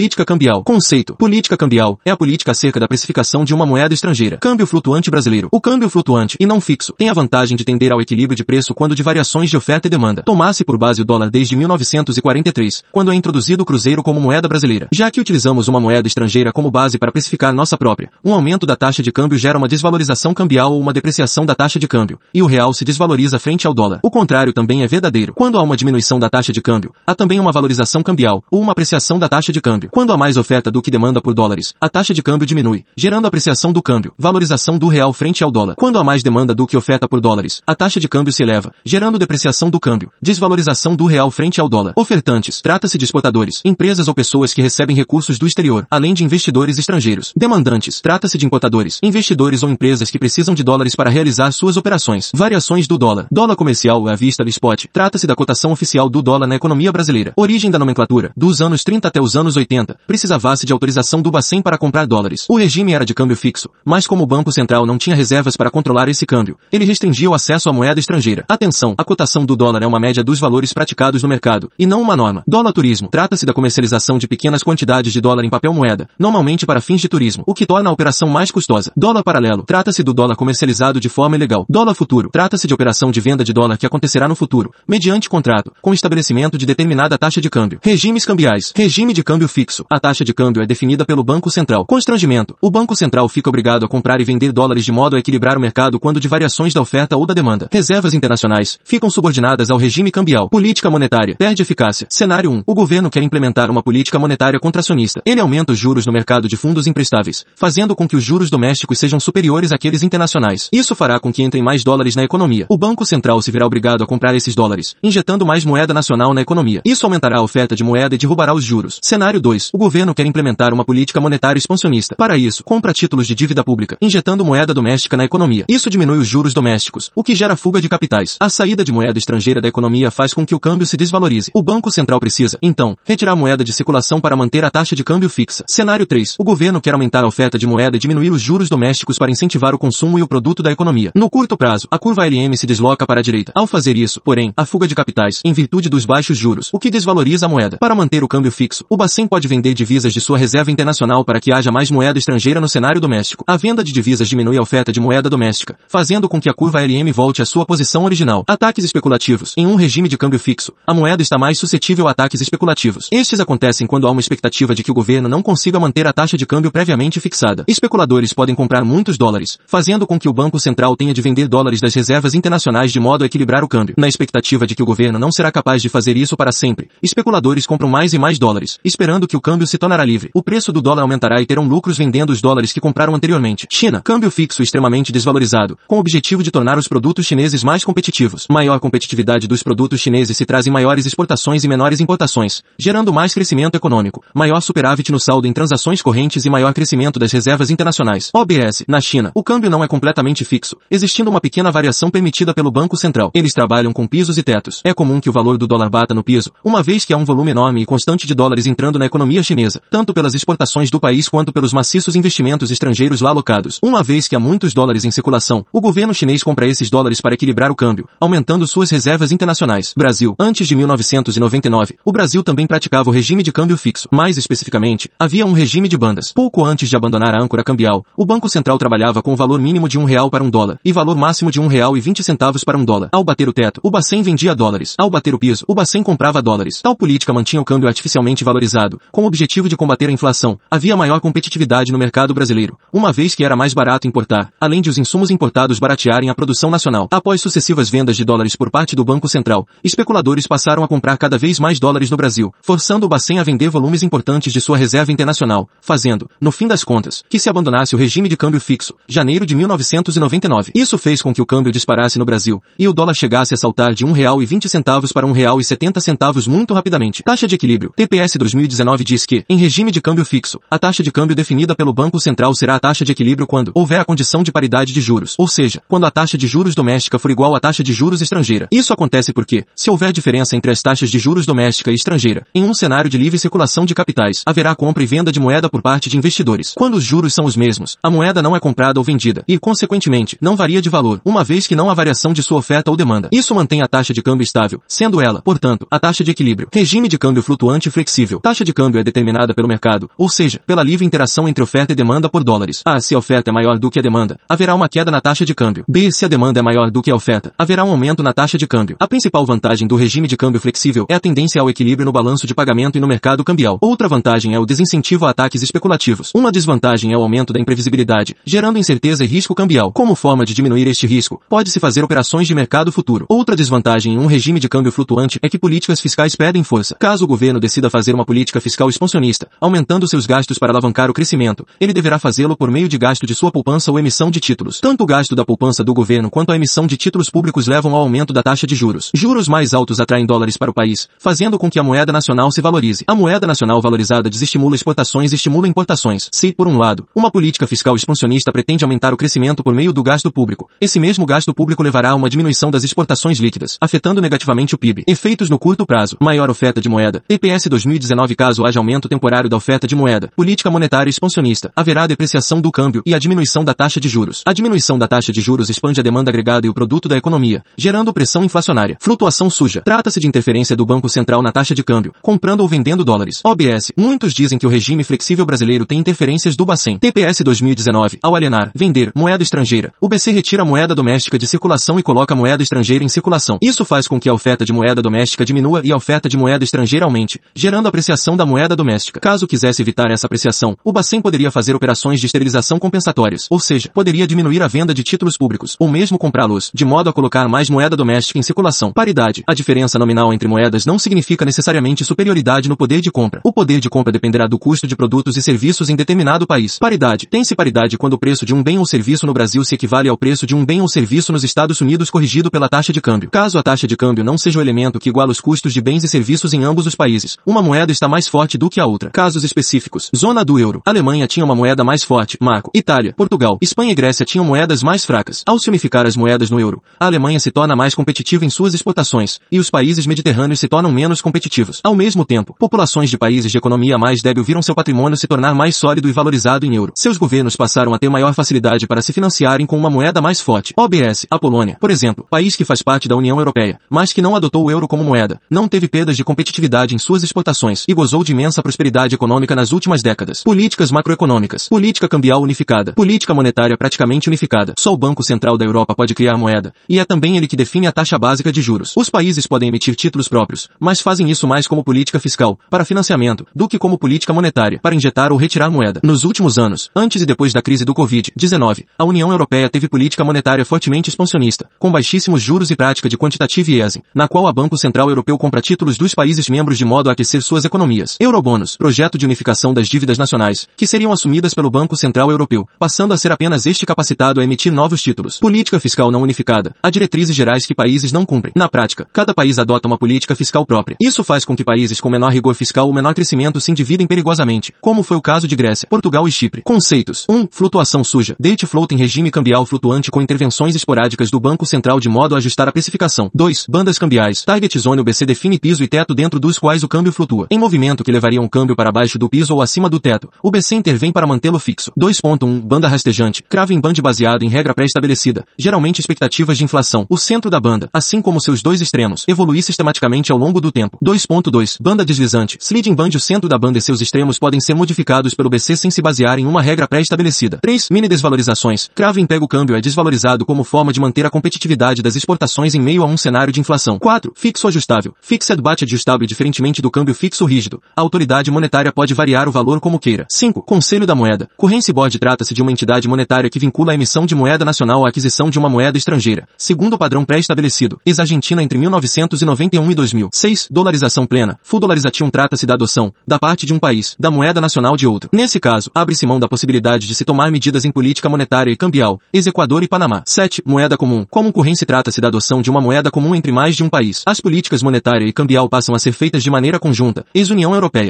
Política cambial. Conceito. Política cambial é a política acerca da precificação de uma moeda estrangeira. Câmbio flutuante brasileiro. O câmbio flutuante e não fixo tem a vantagem de tender ao equilíbrio de preço quando de variações de oferta e demanda. Tomasse por base o dólar desde 1943, quando é introduzido o cruzeiro como moeda brasileira. Já que utilizamos uma moeda estrangeira como base para precificar nossa própria, um aumento da taxa de câmbio gera uma desvalorização cambial ou uma depreciação da taxa de câmbio, e o real se desvaloriza frente ao dólar. O contrário também é verdadeiro. Quando há uma diminuição da taxa de câmbio, há também uma valorização cambial, ou uma apreciação da taxa de câmbio. Quando há mais oferta do que demanda por dólares, a taxa de câmbio diminui, gerando apreciação do câmbio, valorização do real frente ao dólar. Quando há mais demanda do que oferta por dólares, a taxa de câmbio se eleva, gerando depreciação do câmbio, desvalorização do real frente ao dólar. Ofertantes, trata-se de exportadores, empresas ou pessoas que recebem recursos do exterior, além de investidores estrangeiros. Demandantes, trata-se de importadores, investidores ou empresas que precisam de dólares para realizar suas operações. Variações do dólar. Dólar comercial é à vista do spot. Trata-se da cotação oficial do dólar na economia brasileira. Origem da nomenclatura. Dos anos 30 até os anos 80, precisava-se de autorização do Bacen para comprar dólares. O regime era de câmbio fixo, mas como o Banco Central não tinha reservas para controlar esse câmbio, ele restringia o acesso à moeda estrangeira. Atenção, a cotação do dólar é uma média dos valores praticados no mercado, e não uma norma. Dólar turismo. Trata-se da comercialização de pequenas quantidades de dólar em papel moeda, normalmente para fins de turismo, o que torna a operação mais custosa. Dólar paralelo. Trata-se do dólar comercializado de forma ilegal. Dólar futuro. Trata-se de operação de venda de dólar que acontecerá no futuro, mediante contrato, com estabelecimento de determinada taxa de câmbio. Regimes cambiais. Regime de câmbio fixo. A taxa de câmbio é definida pelo Banco Central. Constrangimento. O Banco Central fica obrigado a comprar e vender dólares de modo a equilibrar o mercado quando de variações da oferta ou da demanda. Reservas internacionais ficam subordinadas ao regime cambial. Política monetária. Perde eficácia. Cenário 1. O governo quer implementar uma política monetária contracionista. Ele aumenta os juros no mercado de fundos emprestáveis, fazendo com que os juros domésticos sejam superiores àqueles internacionais. Isso fará com que entrem mais dólares na economia. O Banco Central se verá obrigado a comprar esses dólares, injetando mais moeda nacional na economia. Isso aumentará a oferta de moeda e derrubará os juros. Cenário 2. O governo quer implementar uma política monetária expansionista. Para isso, compra títulos de dívida pública, injetando moeda doméstica na economia. Isso diminui os juros domésticos, o que gera fuga de capitais. A saída de moeda estrangeira da economia faz com que o câmbio se desvalorize. O Banco Central precisa, então, retirar moeda de circulação para manter a taxa de câmbio fixa. Cenário 3. O governo quer aumentar a oferta de moeda e diminuir os juros domésticos para incentivar o consumo e o produto da economia. No curto prazo, a curva LM se desloca para a direita. Ao fazer isso, porém, a fuga de capitais, em virtude dos baixos juros, o que desvaloriza a moeda. Para manter o câmbio fixo, o Bacen pode vender divisas de sua reserva internacional para que haja mais moeda estrangeira no cenário doméstico. A venda de divisas diminui a oferta de moeda doméstica, fazendo com que a curva LM volte à sua posição original. Ataques especulativos. Em um regime de câmbio fixo, a moeda está mais suscetível a ataques especulativos. Estes acontecem quando há uma expectativa de que o governo não consiga manter a taxa de câmbio previamente fixada. Especuladores podem comprar muitos dólares, fazendo com que o Banco Central tenha de vender dólares das reservas internacionais de modo a equilibrar o câmbio. Na expectativa de que o governo não será capaz de fazer isso para sempre, especuladores compram mais e mais dólares, esperando que o câmbio se tornará livre. O preço do dólar aumentará e terão lucros vendendo os dólares que compraram anteriormente. China, câmbio fixo extremamente desvalorizado, com o objetivo de tornar os produtos chineses mais competitivos. Maior competitividade dos produtos chineses se trazem maiores exportações e menores importações, gerando mais crescimento econômico, maior superávit no saldo em transações correntes e maior crescimento das reservas internacionais. OBS, na China, o câmbio não é completamente fixo, existindo uma pequena variação permitida pelo Banco Central. Eles trabalham com pisos e tetos. É comum que o valor do dólar bata no piso, uma vez que há um volume enorme e constante de dólares entrando na economia chinesa, tanto pelas exportações do país quanto pelos maciços investimentos estrangeiros lá alocados. Uma vez que há muitos dólares em circulação, o governo chinês compra esses dólares para equilibrar o câmbio, aumentando suas reservas internacionais. Brasil. Antes de 1999, o Brasil também praticava o regime de câmbio fixo. Mais especificamente, havia um regime de bandas. Pouco antes de abandonar a âncora cambial, o Banco Central trabalhava com o valor mínimo de um real para um dólar e valor máximo de um real e vinte centavos para um dólar. Ao bater o teto, o Bacen vendia dólares. Ao bater o piso, o Bacen comprava dólares. Tal política mantinha o câmbio artificialmente valorizado, com o objetivo de combater a inflação. Havia maior competitividade no mercado brasileiro, uma vez que era mais barato importar, além de os insumos importados baratearem a produção nacional. Após sucessivas vendas de dólares por parte do Banco Central, especuladores passaram a comprar cada vez mais dólares no Brasil, forçando o Bacen a vender volumes importantes de sua reserva internacional, fazendo, no fim das contas, que se abandonasse o regime de câmbio fixo, janeiro de 1999. Isso fez com que o câmbio disparasse no Brasil, e o dólar chegasse a saltar de vinte centavos para real setenta centavos muito rapidamente. Taxa de equilíbrio. TPS 2019 diz que, em regime de câmbio fixo, a taxa de câmbio definida pelo Banco Central será a taxa de equilíbrio quando houver a condição de paridade de juros, ou seja, quando a taxa de juros doméstica for igual à taxa de juros estrangeira. Isso acontece porque, se houver diferença entre as taxas de juros doméstica e estrangeira, em um cenário de livre circulação de capitais, haverá compra e venda de moeda por parte de investidores. Quando os juros são os mesmos, a moeda não é comprada ou vendida e, consequentemente, não varia de valor, uma vez que não há variação de sua oferta ou demanda. Isso mantém a taxa de câmbio estável, sendo ela, portanto, a taxa de equilíbrio. Regime de câmbio flutuante e flexível. Taxa de câmbio câmbio é determinada pelo mercado, ou seja, pela livre interação entre oferta e demanda por dólares. A. Se a oferta é maior do que a demanda, haverá uma queda na taxa de câmbio. B. Se a demanda é maior do que a oferta, haverá um aumento na taxa de câmbio. A principal vantagem do regime de câmbio flexível é a tendência ao equilíbrio no balanço de pagamento e no mercado cambial. Outra vantagem é o desincentivo a ataques especulativos. Uma desvantagem é o aumento da imprevisibilidade, gerando incerteza e risco cambial. Como forma de diminuir este risco, pode-se fazer operações de mercado futuro. Outra desvantagem em um regime de câmbio flutuante é que políticas fiscais perdem força. Caso o governo decida fazer uma política fiscal expansionista, aumentando seus gastos para alavancar o crescimento, ele deverá fazê-lo por meio de gasto de sua poupança ou emissão de títulos. Tanto o gasto da poupança do governo quanto a emissão de títulos públicos levam ao aumento da taxa de juros. Juros mais altos atraem dólares para o país, fazendo com que a moeda nacional se valorize. A moeda nacional valorizada desestimula exportações e estimula importações. Se, por um lado, uma política fiscal expansionista pretende aumentar o crescimento por meio do gasto público, esse mesmo gasto público levará a uma diminuição das exportações líquidas, afetando negativamente o PIB. Efeitos no curto prazo. Maior oferta de moeda. EPS 2019 Caso haja aumento temporário da oferta de moeda, política monetária expansionista, haverá depreciação do câmbio e a diminuição da taxa de juros. A diminuição da taxa de juros expande a demanda agregada e o produto da economia, gerando pressão inflacionária. Flutuação suja. Trata-se de interferência do Banco Central na taxa de câmbio, comprando ou vendendo dólares. OBS. Muitos dizem que o regime flexível brasileiro tem interferências do Bacen. TPS 2019. Ao alienar, vender, moeda estrangeira, o BC retira a moeda doméstica de circulação e coloca a moeda estrangeira em circulação. Isso faz com que a oferta de moeda doméstica diminua e a oferta de moeda estrangeira aumente, gerando apreciação da moeda doméstica. Caso quisesse evitar essa apreciação, o Bacen poderia fazer operações de esterilização compensatórias, ou seja, poderia diminuir a venda de títulos públicos, ou mesmo comprá-los, de modo a colocar mais moeda doméstica em circulação. Paridade. A diferença nominal entre moedas não significa necessariamente superioridade no poder de compra. O poder de compra dependerá do custo de produtos e serviços em determinado país. Paridade. Tem-se paridade quando o preço de um bem ou serviço no Brasil se equivale ao preço de um bem ou serviço nos Estados Unidos corrigido pela taxa de câmbio. Caso a taxa de câmbio não seja o elemento que iguala os custos de bens e serviços em ambos os países, uma moeda está mais forte do que a outra. Casos específicos. Zona do euro. Alemanha tinha uma moeda mais forte. Marco. Itália, Portugal, Espanha e Grécia tinham moedas mais fracas. Ao se unificar as moedas no euro, a Alemanha se torna mais competitiva em suas exportações, e os países mediterrâneos se tornam menos competitivos. Ao mesmo tempo, populações de países de economia mais débil viram seu patrimônio se tornar mais sólido e valorizado em euro. Seus governos passaram a ter maior facilidade para se financiarem com uma moeda mais forte. OBS. A Polônia, por exemplo, país que faz parte da União Europeia, mas que não adotou o euro como moeda, não teve perdas de competitividade em suas exportações e gozou de imensa prosperidade econômica nas últimas décadas. Políticas macroeconômicas. Política cambial unificada. Política monetária praticamente unificada. Só o Banco Central da Europa pode criar moeda, e é também ele que define a taxa básica de juros. Os países podem emitir títulos próprios, mas fazem isso mais como política fiscal, para financiamento, do que como política monetária, para injetar ou retirar moeda. Nos últimos anos, antes e depois da crise do Covid-19, a União Europeia teve política monetária fortemente expansionista, com baixíssimos juros e prática de quantitative easing, na qual a Banco Central Europeu compra títulos dos países membros de modo a aquecer suas economias. Eurobônus, projeto de unificação das dívidas nacionais, que seriam assumidas pelo Banco Central Europeu, passando a ser apenas este capacitado a emitir novos títulos. Política fiscal não unificada. Há diretrizes gerais que países não cumprem. Na prática, cada país adota uma política fiscal própria. Isso faz com que países com menor rigor fiscal ou menor crescimento se endividem perigosamente, como foi o caso de Grécia, Portugal e Chipre. Conceitos. 1. Um, flutuação suja. Date float em regime cambial flutuante com intervenções esporádicas do Banco Central de modo a ajustar a precificação. 2. Bandas cambiais. Target zone o BC define piso e teto dentro dos quais o câmbio flutua. Em movimento que levaria um câmbio para baixo do piso ou acima do teto, o BC intervém para mantê-lo fixo. 2.1. Banda rastejante. Cravo em band baseado em regra pré-estabelecida, geralmente expectativas de inflação. O centro da banda, assim como seus dois extremos, evolui sistematicamente ao longo do tempo. 2.2. Banda deslizante. Sliding band o centro da banda e seus extremos podem ser modificados pelo BC sem se basear em uma regra pré-estabelecida. 3. Mini desvalorizações. Cravo em pego câmbio é desvalorizado como forma de manter a competitividade das exportações em meio a um cenário de inflação. 4. Fixo ajustável. Fixed bate ajustável diferentemente do câmbio fixo rígido. A autoridade monetária pode variar o valor como queira. 5. Conselho da moeda. Currency Board trata-se de uma entidade monetária que vincula a emissão de moeda nacional à aquisição de uma moeda estrangeira, segundo o padrão pré-estabelecido. Ex-Argentina entre 1991 e 2000. 6. Dolarização plena. Full dolarization trata-se da adoção, da parte de um país, da moeda nacional de outro. Nesse caso, abre-se mão da possibilidade de se tomar medidas em política monetária e cambial, ex-Equador e Panamá. 7. Moeda comum. Como currency trata-se da adoção de uma moeda comum entre mais de um país. As políticas monetária e cambial passam a ser feitas de maneira conjunta. Ex-União Europeia. européen.